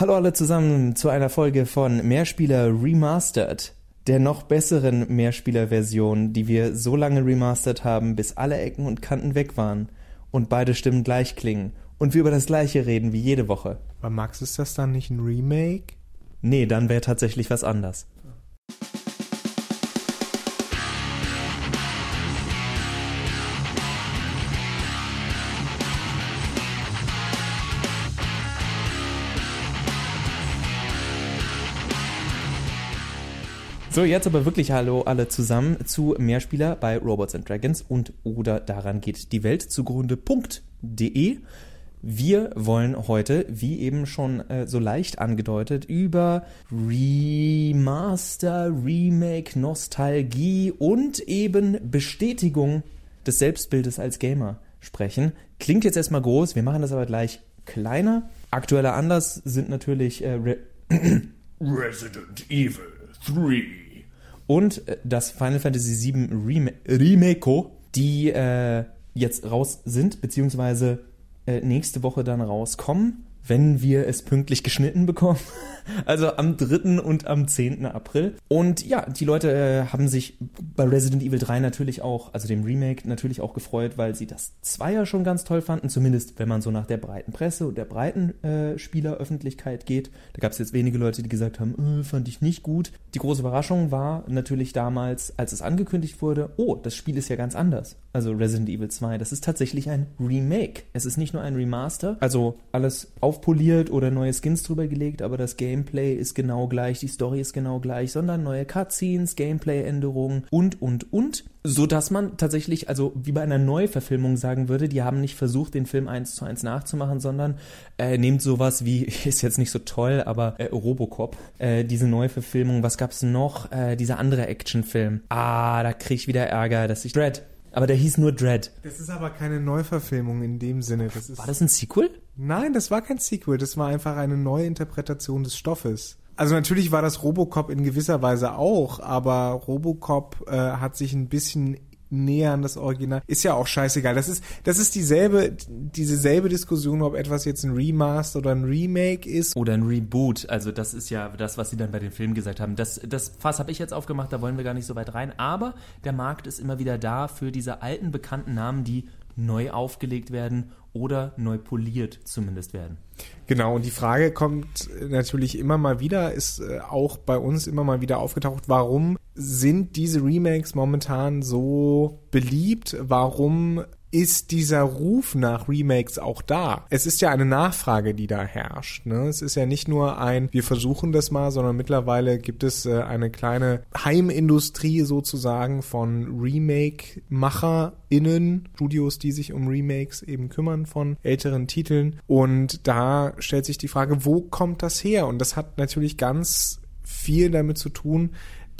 Hallo alle zusammen zu einer Folge von Mehrspieler Remastered, der noch besseren Mehrspieler-Version, die wir so lange remastered haben, bis alle Ecken und Kanten weg waren und beide Stimmen gleich klingen und wir über das gleiche reden wie jede Woche. Bei Max ist das dann nicht ein Remake? Nee, dann wäre tatsächlich was anders. So, jetzt aber wirklich Hallo alle zusammen zu Mehrspieler bei Robots and Dragons und oder daran geht die Welt zugrunde.de. Wir wollen heute, wie eben schon äh, so leicht angedeutet, über Remaster, Remake, Nostalgie und eben Bestätigung des Selbstbildes als Gamer sprechen. Klingt jetzt erstmal groß, wir machen das aber gleich kleiner. Aktueller Anlass sind natürlich äh, Re Resident Evil 3 und äh, das Final Fantasy VII Rem Remake, die äh, jetzt raus sind, beziehungsweise äh, nächste Woche dann rauskommen wenn wir es pünktlich geschnitten bekommen. Also am 3. und am 10. April. Und ja, die Leute äh, haben sich bei Resident Evil 3 natürlich auch, also dem Remake, natürlich auch gefreut, weil sie das Zweier schon ganz toll fanden. Zumindest wenn man so nach der breiten Presse und der breiten äh, Spieleröffentlichkeit geht. Da gab es jetzt wenige Leute, die gesagt haben, äh, fand ich nicht gut. Die große Überraschung war natürlich damals, als es angekündigt wurde, oh, das Spiel ist ja ganz anders. Also Resident Evil 2, das ist tatsächlich ein Remake. Es ist nicht nur ein Remaster, also alles auf aufpoliert oder neue Skins drüber gelegt, aber das Gameplay ist genau gleich, die Story ist genau gleich, sondern neue Cutscenes, Gameplay-Änderungen und, und, und. So dass man tatsächlich, also wie bei einer Neuverfilmung sagen würde, die haben nicht versucht, den Film eins zu eins nachzumachen, sondern äh, nehmt sowas wie, ist jetzt nicht so toll, aber äh, Robocop, äh, diese Neuverfilmung, was gab's noch? Äh, dieser andere Actionfilm. Ah, da krieg ich wieder Ärger, dass ich Dread. Aber der hieß nur Dread. Das ist aber keine Neuverfilmung in dem Sinne. Das war das ein Sequel? Nein, das war kein Sequel. Das war einfach eine neue Interpretation des Stoffes. Also natürlich war das Robocop in gewisser Weise auch, aber Robocop äh, hat sich ein bisschen näher an das Original. Ist ja auch scheißegal. Das ist, das ist dieselbe, dieselbe Diskussion, ob etwas jetzt ein Remaster oder ein Remake ist. Oder ein Reboot. Also das ist ja das, was sie dann bei den Filmen gesagt haben. Das, das Fass habe ich jetzt aufgemacht, da wollen wir gar nicht so weit rein. Aber der Markt ist immer wieder da für diese alten bekannten Namen, die neu aufgelegt werden oder neu poliert zumindest werden. Genau, und die Frage kommt natürlich immer mal wieder, ist äh, auch bei uns immer mal wieder aufgetaucht, warum sind diese Remakes momentan so beliebt? Warum ist dieser Ruf nach Remakes auch da? Es ist ja eine Nachfrage, die da herrscht. Ne? Es ist ja nicht nur ein, wir versuchen das mal, sondern mittlerweile gibt es äh, eine kleine Heimindustrie sozusagen von Remake-MacherInnen, Studios, die sich um Remakes eben kümmern von älteren Titeln. Und da stellt sich die Frage, wo kommt das her? Und das hat natürlich ganz viel damit zu tun,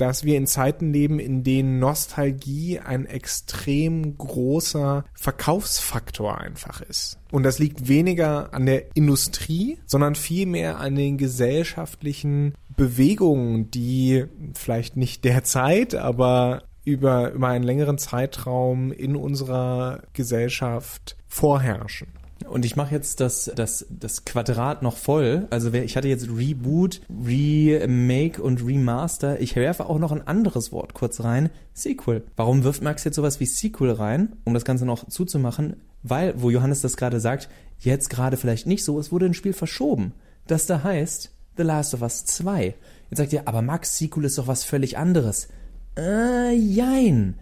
dass wir in Zeiten leben, in denen Nostalgie ein extrem großer Verkaufsfaktor einfach ist. Und das liegt weniger an der Industrie, sondern vielmehr an den gesellschaftlichen Bewegungen, die vielleicht nicht derzeit, aber über, über einen längeren Zeitraum in unserer Gesellschaft vorherrschen. Und ich mache jetzt das, das, das Quadrat noch voll. Also ich hatte jetzt Reboot, Remake und Remaster. Ich werfe auch noch ein anderes Wort kurz rein. Sequel. Warum wirft Max jetzt sowas wie Sequel rein, um das Ganze noch zuzumachen? Weil, wo Johannes das gerade sagt, jetzt gerade vielleicht nicht so, es wurde ein Spiel verschoben. Das da heißt The Last of Us 2. Jetzt sagt ihr, aber Max, Sequel ist doch was völlig anderes. Äh, jein.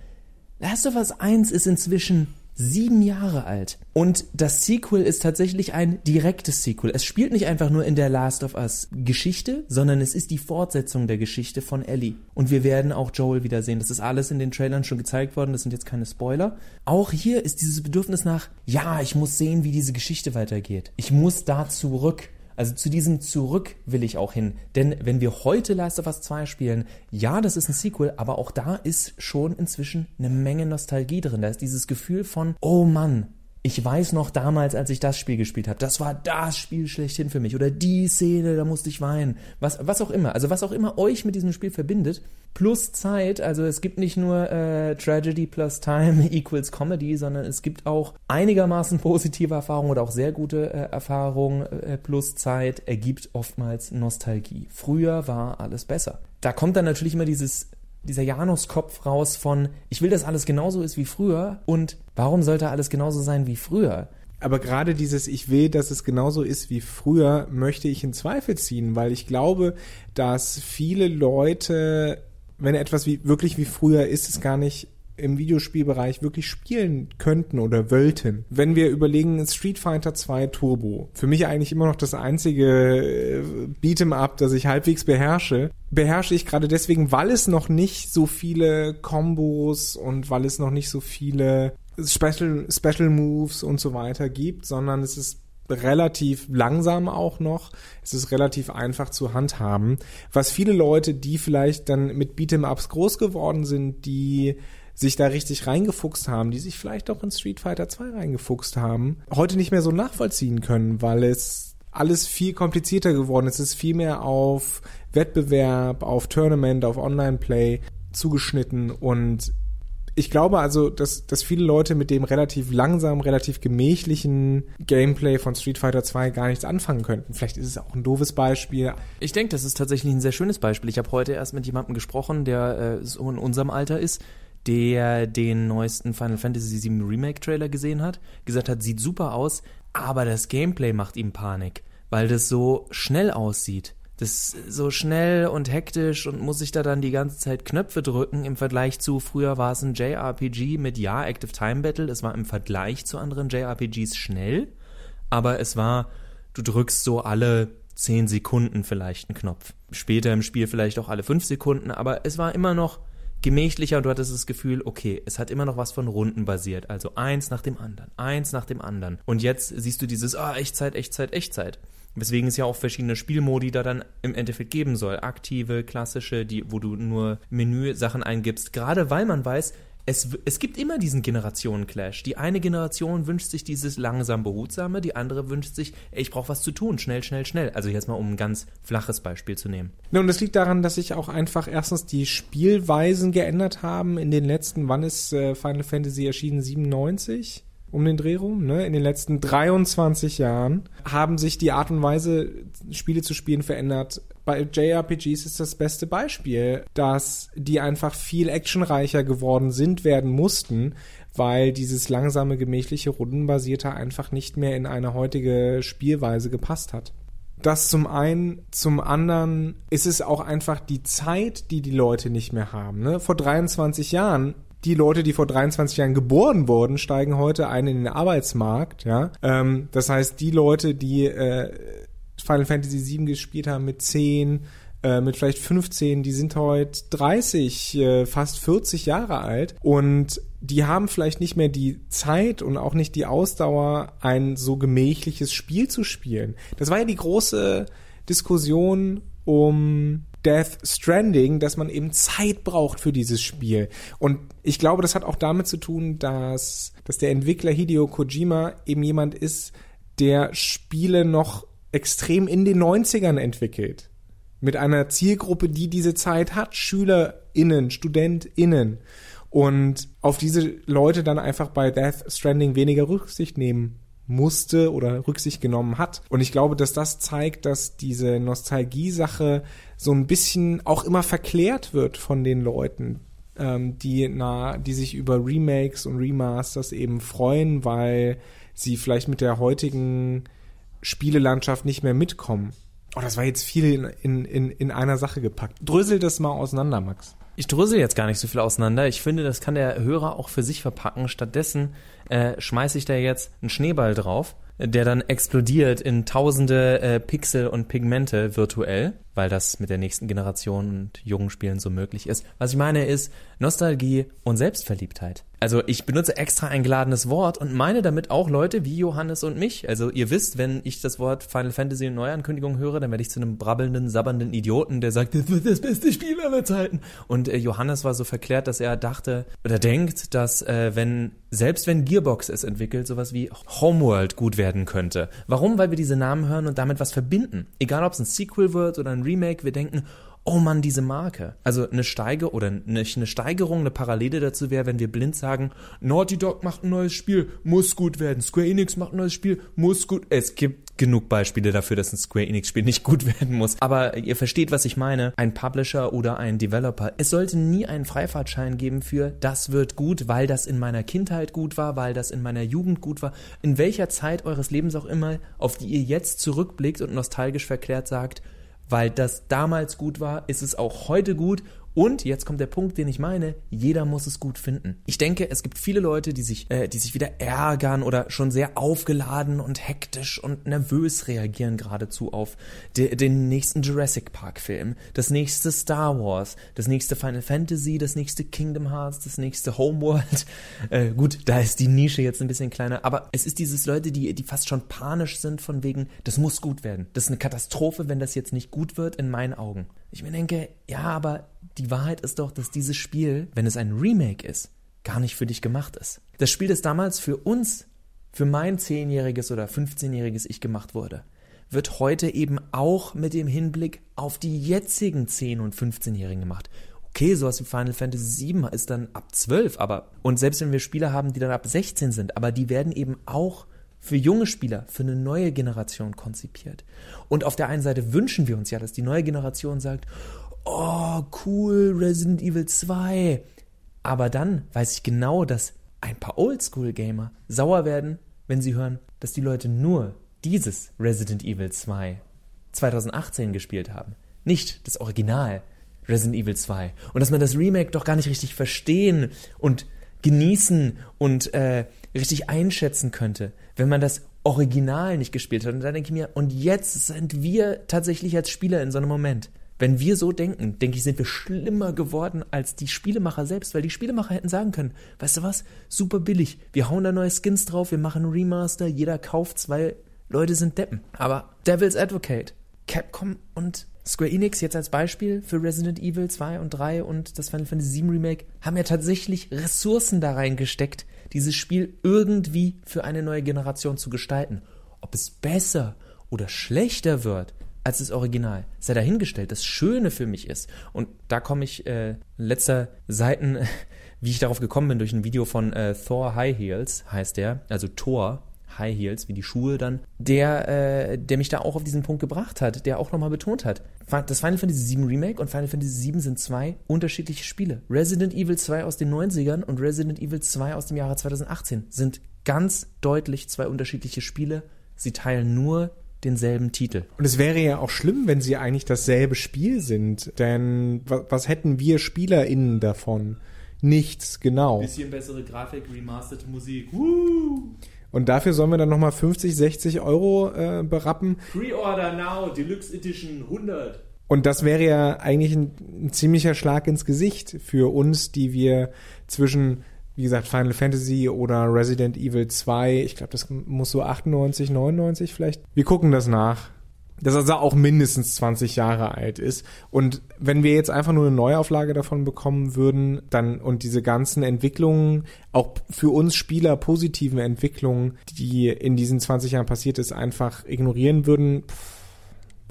Last of Us 1 ist inzwischen sieben Jahre alt. Und das Sequel ist tatsächlich ein direktes Sequel. Es spielt nicht einfach nur in der Last of Us Geschichte, sondern es ist die Fortsetzung der Geschichte von Ellie. Und wir werden auch Joel wiedersehen. Das ist alles in den Trailern schon gezeigt worden. Das sind jetzt keine Spoiler. Auch hier ist dieses Bedürfnis nach, ja, ich muss sehen, wie diese Geschichte weitergeht. Ich muss da zurück. Also zu diesem Zurück will ich auch hin. Denn wenn wir heute Last of Us 2 spielen, ja, das ist ein Sequel, aber auch da ist schon inzwischen eine Menge Nostalgie drin. Da ist dieses Gefühl von, oh Mann, ich weiß noch damals, als ich das Spiel gespielt habe, das war das Spiel schlechthin für mich. Oder die Szene, da musste ich weinen. Was, was auch immer. Also was auch immer euch mit diesem Spiel verbindet. Plus Zeit. Also es gibt nicht nur äh, Tragedy plus Time equals Comedy, sondern es gibt auch einigermaßen positive Erfahrungen oder auch sehr gute äh, Erfahrungen äh, plus Zeit ergibt oftmals Nostalgie. Früher war alles besser. Da kommt dann natürlich immer dieses dieser Januskopf raus von, ich will, dass alles genauso ist wie früher und warum sollte alles genauso sein wie früher? Aber gerade dieses Ich will, dass es genauso ist wie früher, möchte ich in Zweifel ziehen, weil ich glaube, dass viele Leute, wenn etwas wie, wirklich wie früher ist, es gar nicht im Videospielbereich wirklich spielen könnten oder wollten. Wenn wir überlegen, Street Fighter 2 Turbo, für mich eigentlich immer noch das einzige äh, Beat'em Up, das ich halbwegs beherrsche, beherrsche ich gerade deswegen, weil es noch nicht so viele Combos und weil es noch nicht so viele Special, Special Moves und so weiter gibt, sondern es ist relativ langsam auch noch. Es ist relativ einfach zu handhaben. Was viele Leute, die vielleicht dann mit Beat'em Ups groß geworden sind, die sich da richtig reingefuchst haben, die sich vielleicht auch in Street Fighter 2 reingefuchst haben, heute nicht mehr so nachvollziehen können, weil es alles viel komplizierter geworden ist. Es ist viel mehr auf Wettbewerb, auf Tournament, auf Online-Play zugeschnitten und ich glaube also, dass, dass viele Leute mit dem relativ langsam, relativ gemächlichen Gameplay von Street Fighter 2 gar nichts anfangen könnten. Vielleicht ist es auch ein doofes Beispiel. Ich denke, das ist tatsächlich ein sehr schönes Beispiel. Ich habe heute erst mit jemandem gesprochen, der äh, so in unserem Alter ist, der den neuesten Final Fantasy VII Remake Trailer gesehen hat, gesagt hat, sieht super aus, aber das Gameplay macht ihm Panik, weil das so schnell aussieht. Das ist so schnell und hektisch und muss sich da dann die ganze Zeit Knöpfe drücken im Vergleich zu früher war es ein JRPG mit ja Active Time Battle, es war im Vergleich zu anderen JRPGs schnell, aber es war du drückst so alle 10 Sekunden vielleicht einen Knopf. Später im Spiel vielleicht auch alle 5 Sekunden, aber es war immer noch gemächlicher und du hattest das Gefühl, okay, es hat immer noch was von Runden basiert. Also eins nach dem anderen, eins nach dem anderen. Und jetzt siehst du dieses, ah, Echtzeit, Echtzeit, Echtzeit. Weswegen es ja auch verschiedene Spielmodi da dann im Endeffekt geben soll. Aktive, klassische, die, wo du nur Menü-Sachen eingibst. Gerade weil man weiß, es, es gibt immer diesen Generationen-Clash. Die eine Generation wünscht sich dieses langsam behutsame, die andere wünscht sich, ich brauche was zu tun, schnell, schnell, schnell. Also jetzt mal um ein ganz flaches Beispiel zu nehmen. Ja, und das liegt daran, dass sich auch einfach erstens die Spielweisen geändert haben in den letzten, wann ist äh, Final Fantasy erschienen? 97? Um den Dreh rum, ne? In den letzten 23 Jahren haben sich die Art und Weise, Spiele zu spielen, verändert bei JRPGs ist das beste Beispiel, dass die einfach viel actionreicher geworden sind, werden mussten, weil dieses langsame, gemächliche, rundenbasierte einfach nicht mehr in eine heutige Spielweise gepasst hat. Das zum einen, zum anderen ist es auch einfach die Zeit, die die Leute nicht mehr haben. Ne? Vor 23 Jahren die Leute, die vor 23 Jahren geboren wurden, steigen heute ein in den Arbeitsmarkt. Ja, ähm, das heißt, die Leute, die äh, Final Fantasy VII gespielt haben mit 10, äh, mit vielleicht 15, die sind heute 30, äh, fast 40 Jahre alt und die haben vielleicht nicht mehr die Zeit und auch nicht die Ausdauer, ein so gemächliches Spiel zu spielen. Das war ja die große Diskussion um Death Stranding, dass man eben Zeit braucht für dieses Spiel. Und ich glaube, das hat auch damit zu tun, dass, dass der Entwickler Hideo Kojima eben jemand ist, der Spiele noch extrem in den 90ern entwickelt. Mit einer Zielgruppe, die diese Zeit hat, SchülerInnen, StudentInnen. Und auf diese Leute dann einfach bei Death Stranding weniger Rücksicht nehmen musste oder Rücksicht genommen hat. Und ich glaube, dass das zeigt, dass diese Nostalgie-Sache so ein bisschen auch immer verklärt wird von den Leuten, ähm, die, na, die sich über Remakes und Remasters eben freuen, weil sie vielleicht mit der heutigen Spielelandschaft nicht mehr mitkommen. Oh, das war jetzt viel in, in, in einer Sache gepackt. Drösel das mal auseinander, Max. Ich drösel jetzt gar nicht so viel auseinander. Ich finde, das kann der Hörer auch für sich verpacken. Stattdessen äh, schmeiße ich da jetzt einen Schneeball drauf, der dann explodiert in tausende äh, Pixel und Pigmente virtuell, weil das mit der nächsten Generation und jungen Spielen so möglich ist. Was ich meine ist Nostalgie und Selbstverliebtheit. Also ich benutze extra ein geladenes Wort und meine damit auch Leute wie Johannes und mich. Also ihr wisst, wenn ich das Wort Final Fantasy Neuankündigung höre, dann werde ich zu einem brabbelnden, sabbernden Idioten, der sagt, das wird das beste Spiel aller Zeiten. Und äh, Johannes war so verklärt, dass er dachte oder denkt, dass äh, wenn selbst wenn Gearbox es entwickelt, sowas wie Homeworld gut werden könnte. Warum? Weil wir diese Namen hören und damit was verbinden. Egal ob es ein Sequel wird oder ein Remake, wir denken, oh Mann, diese Marke. Also eine Steige oder nicht eine Steigerung, eine Parallele dazu wäre, wenn wir blind sagen, Naughty Dog macht ein neues Spiel, muss gut werden. Square Enix macht ein neues Spiel, muss gut. Es gibt genug Beispiele dafür, dass ein Square Enix Spiel nicht gut werden muss. Aber ihr versteht, was ich meine. Ein Publisher oder ein Developer. Es sollte nie einen Freifahrtschein geben für, das wird gut, weil das in meiner Kindheit gut war, weil das in meiner Jugend gut war. In welcher Zeit eures Lebens auch immer, auf die ihr jetzt zurückblickt und nostalgisch verklärt sagt, weil das damals gut war, ist es auch heute gut und jetzt kommt der Punkt, den ich meine, jeder muss es gut finden. Ich denke, es gibt viele Leute, die sich, äh, die sich wieder ärgern oder schon sehr aufgeladen und hektisch und nervös reagieren geradezu auf de den nächsten Jurassic Park Film, das nächste Star Wars, das nächste Final Fantasy, das nächste Kingdom Hearts, das nächste Homeworld. Äh, gut, da ist die Nische jetzt ein bisschen kleiner, aber es ist dieses Leute, die, die fast schon panisch sind von wegen, das muss gut werden. Das ist eine Katastrophe, wenn das jetzt nicht gut wird in meinen Augen. Ich mir denke, ja, aber die Wahrheit ist doch, dass dieses Spiel, wenn es ein Remake ist, gar nicht für dich gemacht ist. Das Spiel, das damals für uns, für mein 10-jähriges oder 15-jähriges Ich gemacht wurde, wird heute eben auch mit dem Hinblick auf die jetzigen 10- und 15-Jährigen gemacht. Okay, sowas wie Final Fantasy VII ist dann ab 12, aber und selbst wenn wir Spieler haben, die dann ab 16 sind, aber die werden eben auch für junge Spieler, für eine neue Generation konzipiert. Und auf der einen Seite wünschen wir uns ja, dass die neue Generation sagt, oh, cool, Resident Evil 2. Aber dann weiß ich genau, dass ein paar Oldschool-Gamer sauer werden, wenn sie hören, dass die Leute nur dieses Resident Evil 2 2018 gespielt haben. Nicht das Original Resident Evil 2. Und dass man das Remake doch gar nicht richtig verstehen und genießen und äh, richtig einschätzen könnte, wenn man das Original nicht gespielt hat. Und da denke ich mir, und jetzt sind wir tatsächlich als Spieler in so einem Moment. Wenn wir so denken, denke ich, sind wir schlimmer geworden als die Spielemacher selbst, weil die Spielemacher hätten sagen können, weißt du was, super billig, wir hauen da neue Skins drauf, wir machen Remaster, jeder kauft's, weil Leute sind Deppen. Aber Devil's Advocate, Capcom und Square Enix jetzt als Beispiel für Resident Evil 2 und 3 und das Final Fantasy VII Remake haben ja tatsächlich Ressourcen da reingesteckt, dieses Spiel irgendwie für eine neue Generation zu gestalten. Ob es besser oder schlechter wird, als das Original. Sei dahingestellt. Das Schöne für mich ist, und da komme ich äh, letzter Seiten, wie ich darauf gekommen bin, durch ein Video von äh, Thor High Heels, heißt der, also Thor High Heels, wie die Schuhe dann, der, äh, der mich da auch auf diesen Punkt gebracht hat, der auch nochmal betont hat. Das Final Fantasy VII Remake und Final Fantasy VII sind zwei unterschiedliche Spiele. Resident Evil 2 aus den 90ern und Resident Evil 2 aus dem Jahre 2018 sind ganz deutlich zwei unterschiedliche Spiele. Sie teilen nur denselben Titel. Und es wäre ja auch schlimm, wenn sie eigentlich dasselbe Spiel sind, denn was, hätten wir SpielerInnen davon? Nichts, genau. Bisschen bessere Grafik, remastered Musik. Woo! Und dafür sollen wir dann nochmal 50, 60 Euro äh, berappen. Pre-Order now, Deluxe Edition 100. Und das wäre ja eigentlich ein, ein ziemlicher Schlag ins Gesicht für uns, die wir zwischen wie gesagt, Final Fantasy oder Resident Evil 2. Ich glaube, das muss so 98, 99 vielleicht. Wir gucken das nach. Dass also auch mindestens 20 Jahre alt ist. Und wenn wir jetzt einfach nur eine Neuauflage davon bekommen würden, dann und diese ganzen Entwicklungen, auch für uns Spieler positiven Entwicklungen, die in diesen 20 Jahren passiert ist, einfach ignorieren würden, pff,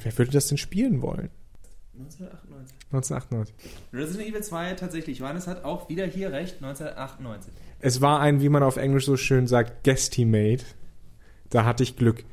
wer würde das denn spielen wollen? 1998. 1998. Resident Evil 2 tatsächlich. Johannes hat auch wieder hier recht, 1998. Es war ein, wie man auf Englisch so schön sagt, Guestimate. Da hatte ich Glück.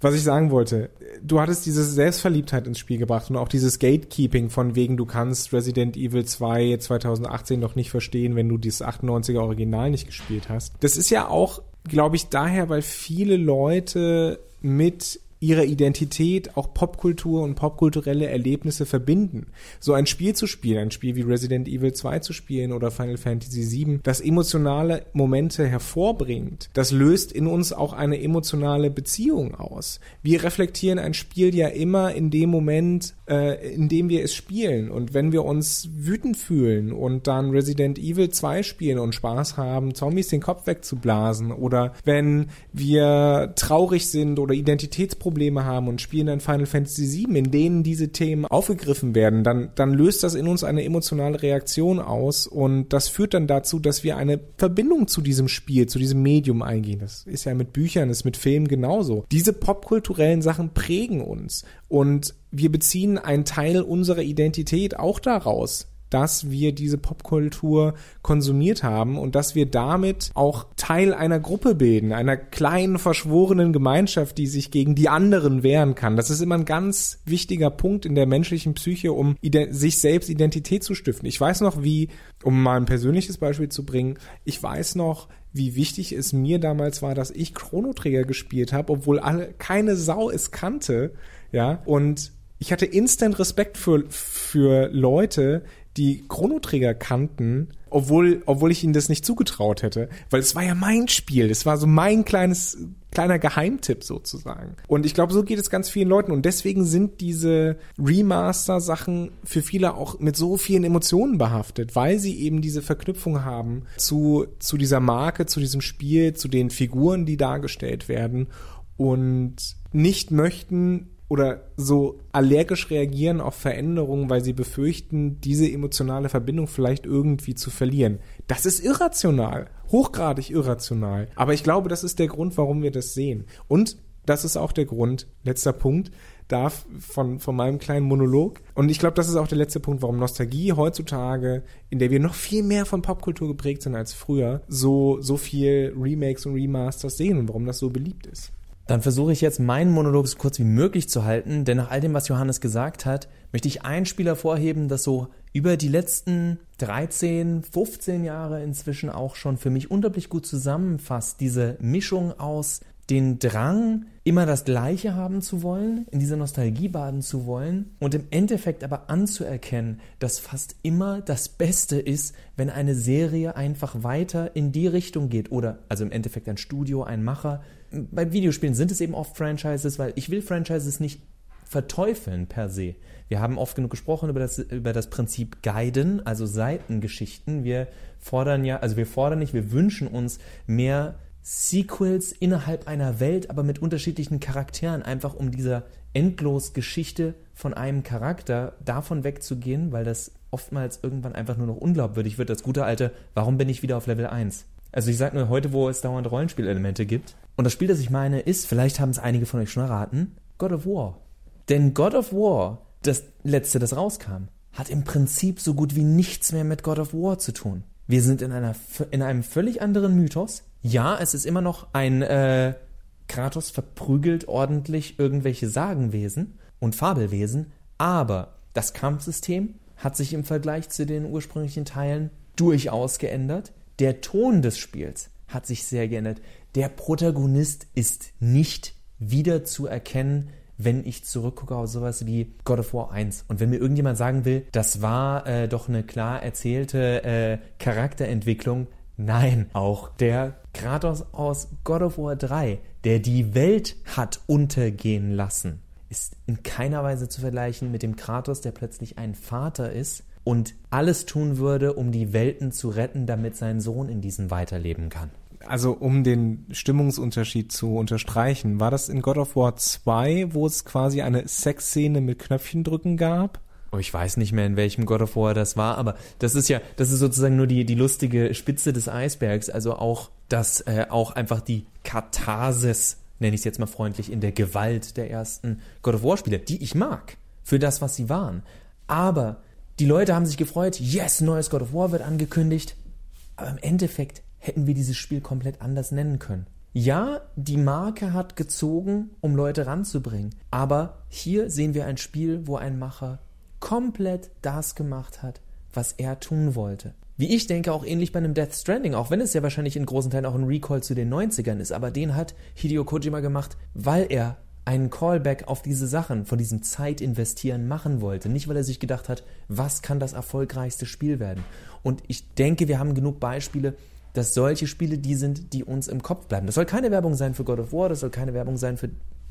Was ich sagen wollte, du hattest diese Selbstverliebtheit ins Spiel gebracht und auch dieses Gatekeeping von wegen, du kannst Resident Evil 2 2018 noch nicht verstehen, wenn du dieses 98er Original nicht gespielt hast. Das ist ja auch, glaube ich, daher, weil viele Leute mit ihrer Identität auch Popkultur und popkulturelle Erlebnisse verbinden. So ein Spiel zu spielen, ein Spiel wie Resident Evil 2 zu spielen oder Final Fantasy VII, das emotionale Momente hervorbringt, das löst in uns auch eine emotionale Beziehung aus. Wir reflektieren ein Spiel ja immer in dem Moment, äh, in dem wir es spielen. Und wenn wir uns wütend fühlen und dann Resident Evil 2 spielen und Spaß haben, Zombies den Kopf wegzublasen oder wenn wir traurig sind oder Identitätsprobleme haben und spielen dann Final Fantasy VII, in denen diese Themen aufgegriffen werden, dann, dann löst das in uns eine emotionale Reaktion aus und das führt dann dazu, dass wir eine Verbindung zu diesem Spiel, zu diesem Medium eingehen. Das ist ja mit Büchern, ist mit Filmen genauso. Diese popkulturellen Sachen prägen uns und wir beziehen einen Teil unserer Identität auch daraus dass wir diese Popkultur konsumiert haben und dass wir damit auch Teil einer Gruppe bilden, einer kleinen verschworenen Gemeinschaft, die sich gegen die anderen wehren kann. Das ist immer ein ganz wichtiger Punkt in der menschlichen Psyche, um sich selbst Identität zu stiften. Ich weiß noch, wie, um mal ein persönliches Beispiel zu bringen, ich weiß noch, wie wichtig es mir damals war, dass ich Chrono Trigger gespielt habe, obwohl alle keine Sau es kannte, ja, und ich hatte instant Respekt für, für Leute, die Chronoträger kannten, obwohl, obwohl ich ihnen das nicht zugetraut hätte, weil es war ja mein Spiel, es war so mein kleines, kleiner Geheimtipp sozusagen. Und ich glaube, so geht es ganz vielen Leuten. Und deswegen sind diese Remaster-Sachen für viele auch mit so vielen Emotionen behaftet, weil sie eben diese Verknüpfung haben zu, zu dieser Marke, zu diesem Spiel, zu den Figuren, die dargestellt werden. Und nicht möchten, oder so allergisch reagieren auf Veränderungen, weil sie befürchten, diese emotionale Verbindung vielleicht irgendwie zu verlieren. Das ist irrational, hochgradig irrational. Aber ich glaube, das ist der Grund, warum wir das sehen. Und das ist auch der Grund, letzter Punkt, darf von, von meinem kleinen Monolog. Und ich glaube, das ist auch der letzte Punkt, warum Nostalgie heutzutage, in der wir noch viel mehr von Popkultur geprägt sind als früher, so, so viel Remakes und Remasters sehen und warum das so beliebt ist. Dann versuche ich jetzt meinen Monolog so kurz wie möglich zu halten, denn nach all dem, was Johannes gesagt hat, möchte ich einen Spieler vorheben, das so über die letzten 13, 15 Jahre inzwischen auch schon für mich unglaublich gut zusammenfasst. Diese Mischung aus den Drang, immer das Gleiche haben zu wollen, in dieser Nostalgie baden zu wollen und im Endeffekt aber anzuerkennen, dass fast immer das Beste ist, wenn eine Serie einfach weiter in die Richtung geht oder also im Endeffekt ein Studio, ein Macher. Bei Videospielen sind es eben oft Franchises, weil ich will Franchises nicht verteufeln per se. Wir haben oft genug gesprochen über das, über das Prinzip Guiden, also Seitengeschichten. Wir fordern ja, also wir fordern nicht, wir wünschen uns mehr Sequels innerhalb einer Welt, aber mit unterschiedlichen Charakteren, einfach um dieser endlos Geschichte von einem Charakter davon wegzugehen, weil das oftmals irgendwann einfach nur noch unglaubwürdig wird. Das gute alte, warum bin ich wieder auf Level 1? Also ich sage nur heute, wo es dauernd Rollenspielelemente gibt. Und das Spiel, das ich meine, ist, vielleicht haben es einige von euch schon erraten, God of War. Denn God of War, das letzte, das rauskam, hat im Prinzip so gut wie nichts mehr mit God of War zu tun. Wir sind in, einer, in einem völlig anderen Mythos. Ja, es ist immer noch ein äh, Kratos verprügelt ordentlich irgendwelche Sagenwesen und Fabelwesen, aber das Kampfsystem hat sich im Vergleich zu den ursprünglichen Teilen durchaus geändert. Der Ton des Spiels hat sich sehr geändert. Der Protagonist ist nicht wieder zu erkennen wenn ich zurückgucke auf sowas wie God of War 1. Und wenn mir irgendjemand sagen will, das war äh, doch eine klar erzählte äh, Charakterentwicklung, nein, auch der Kratos aus God of War 3, der die Welt hat untergehen lassen, ist in keiner Weise zu vergleichen mit dem Kratos, der plötzlich ein Vater ist und alles tun würde, um die Welten zu retten, damit sein Sohn in diesen weiterleben kann also um den Stimmungsunterschied zu unterstreichen, war das in God of War 2, wo es quasi eine Sexszene mit Knöpfchen drücken gab? Oh, ich weiß nicht mehr, in welchem God of War das war, aber das ist ja, das ist sozusagen nur die, die lustige Spitze des Eisbergs, also auch, dass äh, auch einfach die Katharsis, nenne ich es jetzt mal freundlich, in der Gewalt der ersten God of War Spiele, die ich mag, für das, was sie waren. Aber die Leute haben sich gefreut, yes, neues God of War wird angekündigt, aber im Endeffekt hätten wir dieses Spiel komplett anders nennen können. Ja, die Marke hat gezogen, um Leute ranzubringen, aber hier sehen wir ein Spiel, wo ein Macher komplett das gemacht hat, was er tun wollte. Wie ich denke, auch ähnlich bei einem Death Stranding, auch wenn es ja wahrscheinlich in großen Teilen auch ein Recall zu den 90ern ist, aber den hat Hideo Kojima gemacht, weil er einen Callback auf diese Sachen, von diesem Zeitinvestieren machen wollte. Nicht, weil er sich gedacht hat, was kann das erfolgreichste Spiel werden. Und ich denke, wir haben genug Beispiele, dass solche Spiele die sind, die uns im Kopf bleiben. Das soll keine Werbung sein für God of War, das soll keine Werbung sein für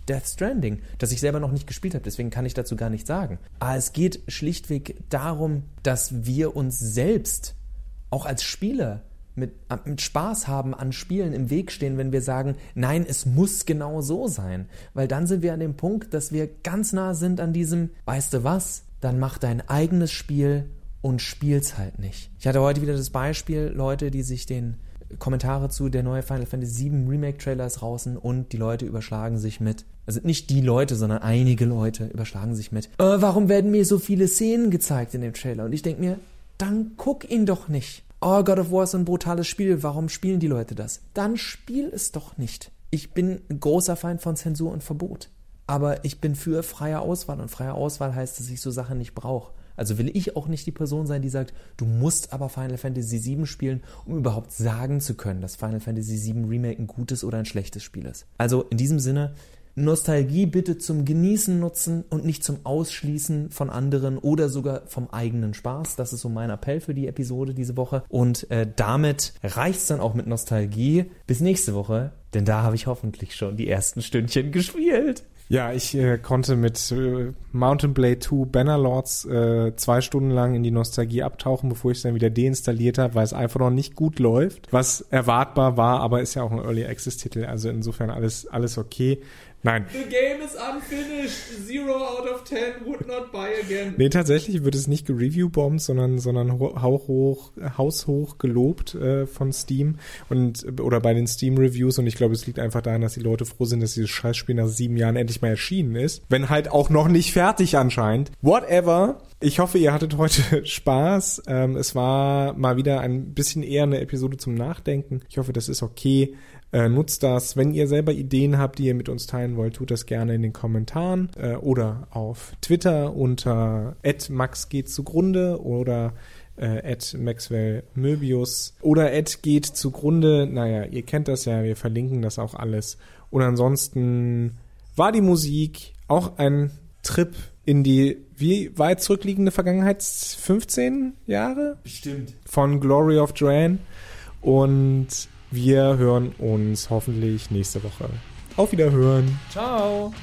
Death Stranding, das ich selber noch nicht gespielt habe, deswegen kann ich dazu gar nichts sagen. Aber es geht schlichtweg darum, dass wir uns selbst auch als Spieler mit, mit Spaß haben an Spielen im Weg stehen, wenn wir sagen, nein, es muss genau so sein. Weil dann sind wir an dem Punkt, dass wir ganz nah sind an diesem, weißt du was, dann mach dein eigenes Spiel und spiel's halt nicht. Ich hatte heute wieder das Beispiel, Leute, die sich den Kommentare zu der neue Final Fantasy VII Remake Trailer ist draußen und die Leute überschlagen sich mit, also nicht die Leute, sondern einige Leute überschlagen sich mit, äh, warum werden mir so viele Szenen gezeigt in dem Trailer? Und ich denke mir, dann guck ihn doch nicht. Oh, God of War ist ein brutales Spiel, warum spielen die Leute das? Dann spiel es doch nicht. Ich bin ein großer Feind von Zensur und Verbot. Aber ich bin für freie Auswahl und freie Auswahl heißt, dass ich so Sachen nicht brauche. Also will ich auch nicht die Person sein, die sagt, du musst aber Final Fantasy VII spielen, um überhaupt sagen zu können, dass Final Fantasy VII Remake ein gutes oder ein schlechtes Spiel ist. Also in diesem Sinne, Nostalgie bitte zum Genießen nutzen und nicht zum Ausschließen von anderen oder sogar vom eigenen Spaß. Das ist so mein Appell für die Episode diese Woche. Und äh, damit reicht's dann auch mit Nostalgie. Bis nächste Woche, denn da habe ich hoffentlich schon die ersten Stündchen gespielt. Ja, ich äh, konnte mit äh, Mountain Blade 2 Bannerlords äh, zwei Stunden lang in die Nostalgie abtauchen, bevor ich es dann wieder deinstalliert habe, weil es einfach noch nicht gut läuft. Was erwartbar war, aber ist ja auch ein Early Access Titel, also insofern alles, alles okay. Nein. The game is unfinished. Zero out of ten would not buy again. Nee, tatsächlich wird es nicht gereview-bombt, sondern, sondern hauchhoch, haushoch gelobt äh, von Steam und oder bei den Steam-Reviews und ich glaube, es liegt einfach daran, dass die Leute froh sind, dass dieses Scheißspiel nach sieben Jahren endlich mal erschienen ist. Wenn halt auch noch nicht fertig anscheinend. Whatever. Ich hoffe, ihr hattet heute Spaß. Ähm, es war mal wieder ein bisschen eher eine Episode zum Nachdenken. Ich hoffe, das ist okay. Äh, nutzt das. Wenn ihr selber Ideen habt, die ihr mit uns teilen wollt, tut das gerne in den Kommentaren äh, oder auf Twitter unter @max geht zugrunde oder äh, Maxwell Möbius oder geht zugrunde. Naja, ihr kennt das ja, wir verlinken das auch alles. Und ansonsten war die Musik auch ein Trip in die wie weit zurückliegende Vergangenheit? 15 Jahre? Bestimmt. Von Glory of Dran. Und wir hören uns hoffentlich nächste Woche. Auf Wiederhören. Ciao.